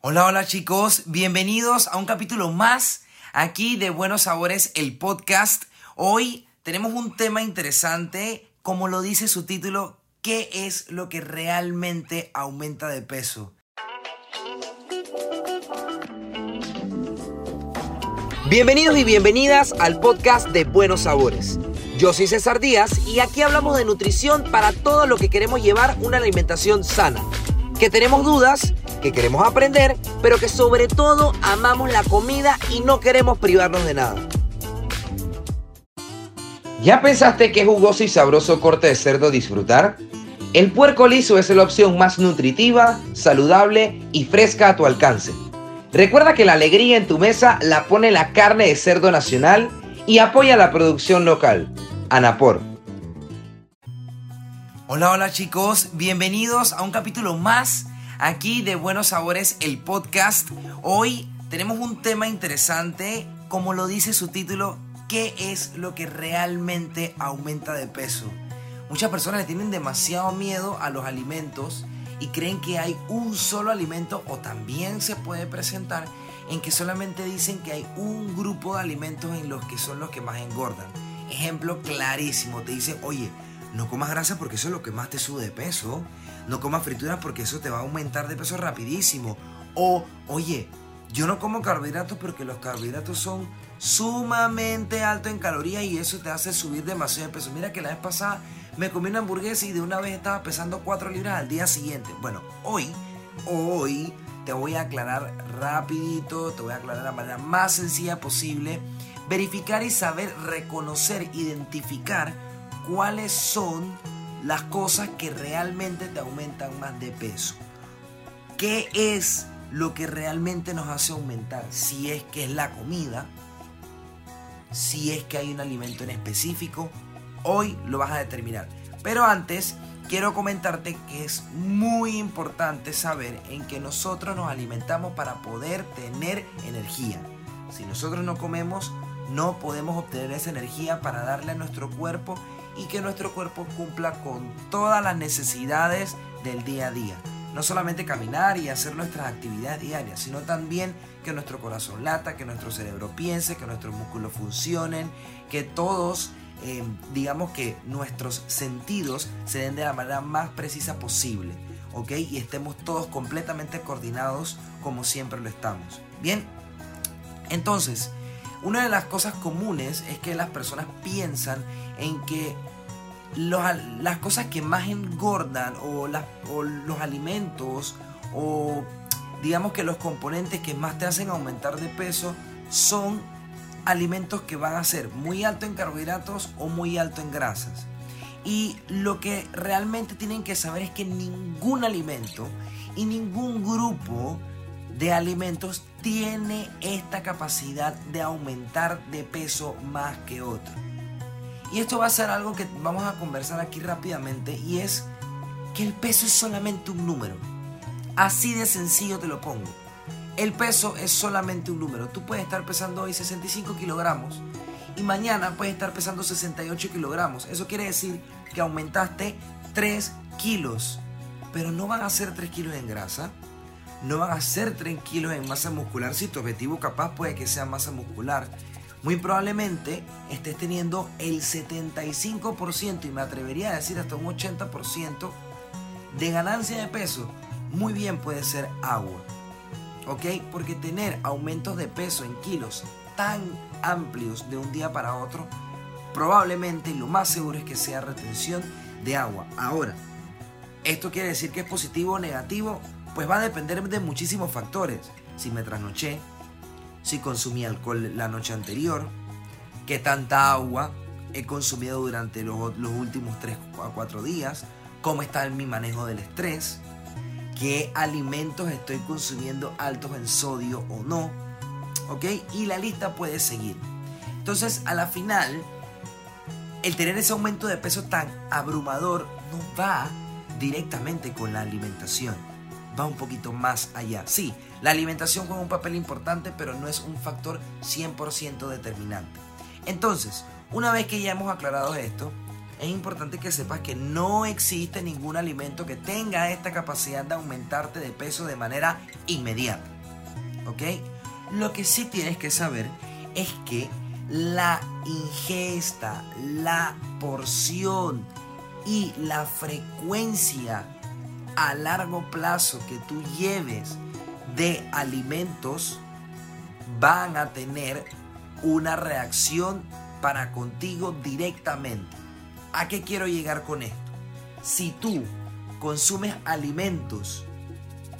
Hola, hola chicos, bienvenidos a un capítulo más aquí de Buenos Sabores, el podcast. Hoy tenemos un tema interesante, como lo dice su título, ¿qué es lo que realmente aumenta de peso? Bienvenidos y bienvenidas al podcast de Buenos Sabores. Yo soy César Díaz y aquí hablamos de nutrición para todo lo que queremos llevar una alimentación sana. Que tenemos dudas que queremos aprender, pero que sobre todo amamos la comida y no queremos privarnos de nada. ¿Ya pensaste qué jugoso y sabroso corte de cerdo disfrutar? El puerco liso es la opción más nutritiva, saludable y fresca a tu alcance. Recuerda que la alegría en tu mesa la pone la carne de cerdo nacional y apoya la producción local. Anapor. Hola, hola chicos, bienvenidos a un capítulo más aquí de Buenos Sabores, el podcast. Hoy tenemos un tema interesante, como lo dice su título, ¿qué es lo que realmente aumenta de peso? Muchas personas le tienen demasiado miedo a los alimentos y creen que hay un solo alimento o también se puede presentar en que solamente dicen que hay un grupo de alimentos en los que son los que más engordan. Ejemplo clarísimo, te dicen, oye, no comas grasa porque eso es lo que más te sube de peso. No comas frituras porque eso te va a aumentar de peso rapidísimo. O, oye, yo no como carbohidratos porque los carbohidratos son sumamente altos en calorías y eso te hace subir demasiado de peso. Mira que la vez pasada me comí una hamburguesa y de una vez estaba pesando 4 libras al día siguiente. Bueno, hoy, hoy te voy a aclarar rapidito, te voy a aclarar de la manera más sencilla posible, verificar y saber reconocer, identificar cuáles son las cosas que realmente te aumentan más de peso. ¿Qué es lo que realmente nos hace aumentar? Si es que es la comida, si es que hay un alimento en específico, hoy lo vas a determinar. Pero antes, quiero comentarte que es muy importante saber en que nosotros nos alimentamos para poder tener energía. Si nosotros no comemos, no podemos obtener esa energía para darle a nuestro cuerpo y que nuestro cuerpo cumpla con todas las necesidades del día a día. No solamente caminar y hacer nuestras actividades diarias, sino también que nuestro corazón lata, que nuestro cerebro piense, que nuestros músculos funcionen, que todos, eh, digamos que nuestros sentidos se den de la manera más precisa posible, ¿ok? Y estemos todos completamente coordinados como siempre lo estamos. Bien, entonces, una de las cosas comunes es que las personas piensan en que las cosas que más engordan o, los alimentos o digamos que los componentes que más te hacen aumentar de peso son alimentos que van a ser muy alto en carbohidratos o muy alto en grasas. Y lo que realmente tienen que saber es que ningún alimento y ningún grupo de alimentos tiene esta capacidad de aumentar de peso más que otro. Y esto va a ser algo que vamos a conversar aquí rápidamente y es que el peso es solamente un número. Así de sencillo te lo pongo. El peso es solamente un número. Tú puedes estar pesando hoy 65 kilogramos y mañana puedes estar pesando 68 kilogramos. Eso quiere decir que aumentaste 3 kilos. Pero no van a ser 3 kilos en grasa. No van a ser 3 kilos en masa muscular si tu objetivo capaz puede que sea masa muscular muy probablemente estés teniendo el 75% y me atrevería a decir hasta un 80% de ganancia de peso. Muy bien puede ser agua. ¿Ok? Porque tener aumentos de peso en kilos tan amplios de un día para otro, probablemente lo más seguro es que sea retención de agua. Ahora, ¿esto quiere decir que es positivo o negativo? Pues va a depender de muchísimos factores. Si me trasnoché, si consumí alcohol la noche anterior, qué tanta agua he consumido durante los, últimos 3 a 4 días, cómo está mi manejo del estrés, qué alimentos estoy consumiendo altos en sodio o no, ¿ok? Y la lista puede seguir. Entonces, a la final, el tener ese aumento de peso tan abrumador no va directamente con la alimentación va un poquito más allá. Sí, la alimentación juega un papel importante, pero no es un factor 100% determinante. Entonces, una vez que ya hemos aclarado esto, es importante que sepas que no existe ningún alimento que tenga esta capacidad de aumentarte de peso de manera inmediata. ¿Ok? Lo que sí tienes que saber es que la ingesta, la porción y la frecuencia a largo plazo que tú lleves de alimentos van a tener una reacción para contigo directamente. ¿A qué quiero llegar con esto? Si tú consumes alimentos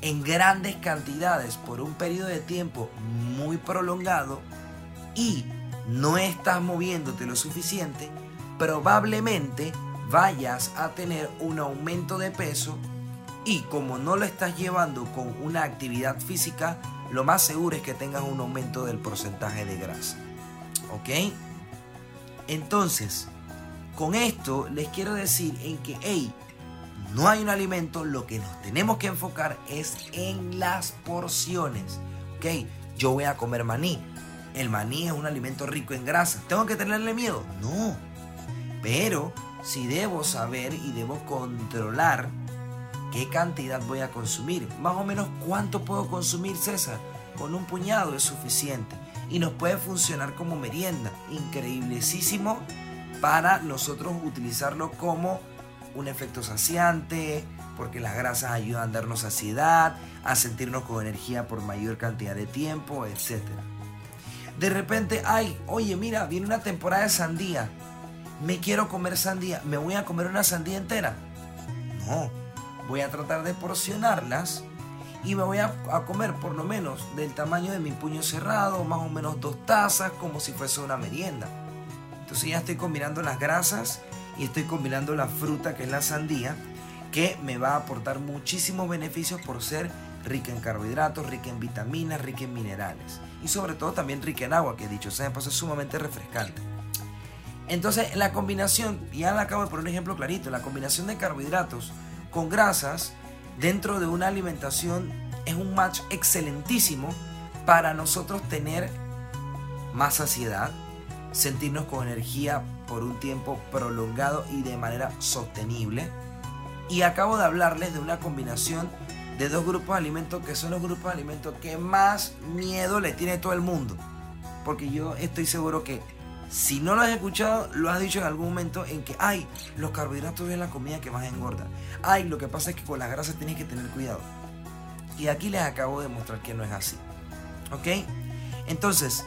en grandes cantidades por un periodo de tiempo muy prolongado y no estás moviéndote lo suficiente, probablemente vayas a tener un aumento de peso y como no lo estás llevando con una actividad física, lo más seguro es que tengas un aumento del porcentaje de grasa. ¿Ok? Entonces, con esto les quiero decir en que, hey, no hay un alimento, lo que nos tenemos que enfocar es en las porciones. ¿Ok? Yo voy a comer maní. El maní es un alimento rico en grasa. ¿Tengo que tenerle miedo? No. Pero si debo saber y debo controlar qué cantidad voy a consumir. Más o menos cuánto puedo consumir, César. Con un puñado es suficiente. Y nos puede funcionar como merienda. Increíblesísimo para nosotros utilizarlo como un efecto saciante, porque las grasas ayudan a darnos saciedad, a sentirnos con energía por mayor cantidad de tiempo, etc. De repente, ay, oye, mira, viene una temporada de sandía. Me quiero comer sandía. ¿Me voy a comer una sandía entera? No, voy a tratar de porcionarlas y me voy a, comer por lo menos del tamaño de mi puño cerrado, más o menos dos tazas, como si fuese una merienda. Entonces ya estoy combinando las grasas y estoy combinando la fruta que es la sandía, que me va a aportar muchísimos beneficios por ser rica en carbohidratos, rica en vitaminas, rica en minerales y sobre todo también rica en agua, que dicho sea de es sumamente refrescante. Entonces la combinación, ya le acabo de poner un ejemplo clarito, la combinación de carbohidratos con grasas dentro de una alimentación es un match excelentísimo para nosotros tener más saciedad, sentirnos con energía por un tiempo prolongado y de manera sostenible. Y acabo de hablarles de una combinación de dos grupos de alimentos que son los grupos de alimentos que más miedo le tiene todo el mundo. Porque yo estoy seguro que si no lo has escuchado, lo has dicho en algún momento en que, ay, los carbohidratos es la comida que más engorda. Ay, lo que pasa es que con las grasas tienes que tener cuidado. Y aquí les acabo de mostrar que no es así. ¿Ok? Entonces,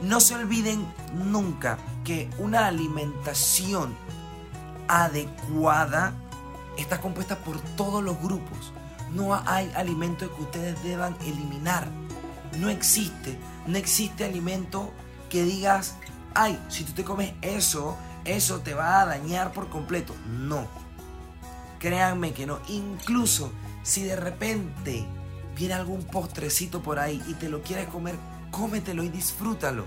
no se olviden nunca que una alimentación adecuada está compuesta por todos los grupos. No hay alimento que ustedes deban eliminar. No existe. No existe alimento que digas, ay, si tú te comes eso, eso te va a dañar por completo. No. Créanme que no. Incluso si de repente viene algún postrecito por ahí y te lo quieres comer, cómetelo y disfrútalo.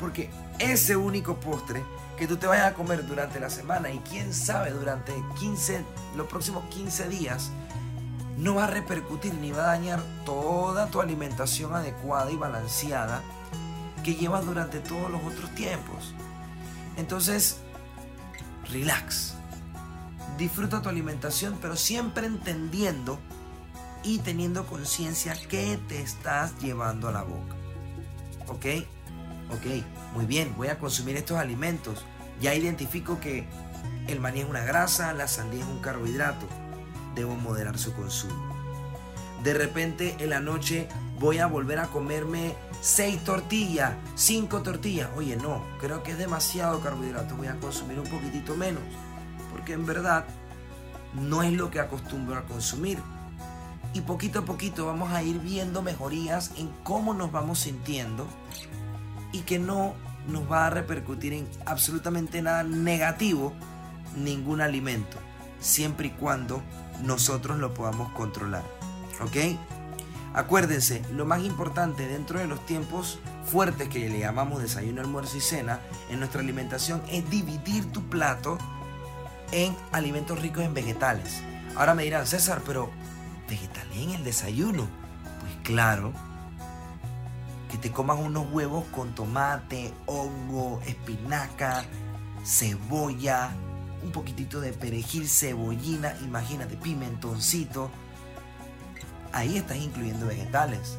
Porque ese único postre que tú te vayas a comer durante la semana y quién sabe durante 15, los próximos 15 días, no va a repercutir ni va a dañar toda tu alimentación adecuada y balanceada que llevas durante todos los otros tiempos. Entonces, relax. Disfruta tu alimentación, pero siempre entendiendo y teniendo conciencia que te estás llevando a la boca. ¿Ok? Ok, muy bien, voy a consumir estos alimentos. Ya identifico que el maní es una grasa, la sandía es un carbohidrato. Debo moderar su consumo. De repente en la noche voy a volver a comerme seis tortillas, cinco tortillas. Oye, no, creo que es demasiado carbohidrato, voy a consumir un poquitito menos, porque en verdad no es lo que acostumbro a consumir. Y poquito a poquito vamos a ir viendo mejorías en cómo nos vamos sintiendo y que no nos va a repercutir en absolutamente nada negativo ningún alimento, siempre y cuando nosotros lo podamos controlar. ¿Ok? Acuérdense, lo más importante dentro de los tiempos fuertes que le llamamos desayuno, almuerzo y cena en nuestra alimentación es dividir tu plato en alimentos ricos en vegetales. Ahora me dirán, César, pero vegetales en el desayuno. Pues claro, que te comas unos huevos con tomate, hongo, espinaca, cebolla, un poquitito de perejil, cebollina, imagínate, pimentoncito. Ahí estás incluyendo vegetales.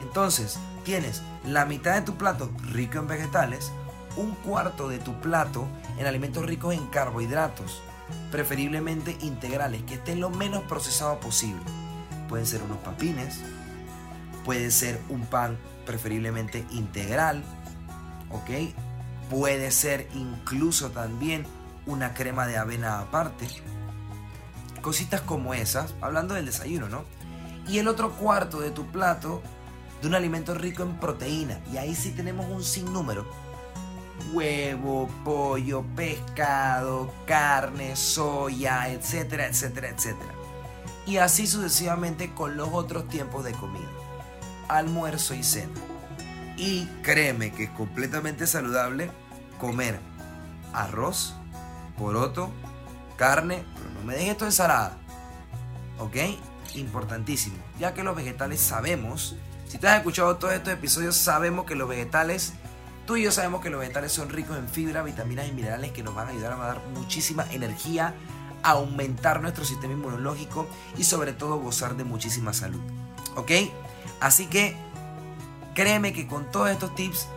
Entonces, tienes la mitad de tu plato rico en vegetales, un cuarto de tu plato en alimentos ricos en carbohidratos, preferiblemente integrales, que estén lo menos procesado posible. Pueden ser unos papines, puede ser un pan preferiblemente integral, ¿ok? Puede ser incluso también una crema de avena aparte. Cositas como esas, hablando del desayuno, ¿no? Y el otro cuarto de tu plato de un alimento rico en proteína. Y ahí sí tenemos un sinnúmero. Huevo, pollo, pescado, carne, soya, etcétera, etcétera, etcétera. Y así sucesivamente con los otros tiempos de comida. Almuerzo y cena. Y créeme que es completamente saludable comer arroz, poroto, carne, pero no me dejes esto ensalada. ¿Ok? Importantísimo. Ya que los vegetales sabemos, si te has escuchado todos estos episodios, sabemos que los vegetales, tú y yo sabemos que los vegetales son ricos en fibra, vitaminas y minerales que nos van a ayudar a dar muchísima energía, a aumentar nuestro sistema inmunológico y sobre todo gozar de muchísima salud. ¿Ok? Así que créeme que con todos estos tips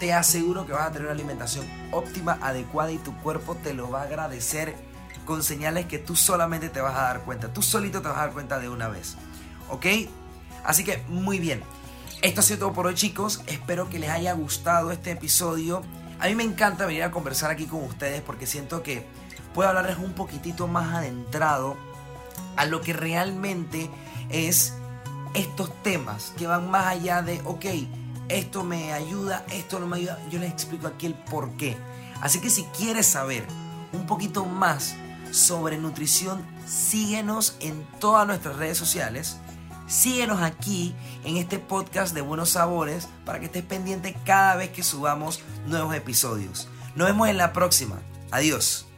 te aseguro que vas a tener una alimentación óptima, adecuada y tu cuerpo te lo va a agradecer con señales que tú solamente te vas a dar cuenta. Tú solito te vas a dar cuenta de una vez. ¿Ok? Así que muy bien. Esto ha sido todo por hoy chicos. Espero que les haya gustado este episodio. A mí me encanta venir a conversar aquí con ustedes porque siento que puedo hablarles un poquitito más adentrado a lo que realmente es estos temas que van más allá de, ok, esto me ayuda, esto no me ayuda. Yo les explico aquí el por qué. Así que si quieres saber un poquito más sobre nutrición, síguenos en todas nuestras redes sociales. Síguenos aquí en este podcast de Buenos Sabores para que estés pendiente cada vez que subamos nuevos episodios. Nos vemos en la próxima. Adiós.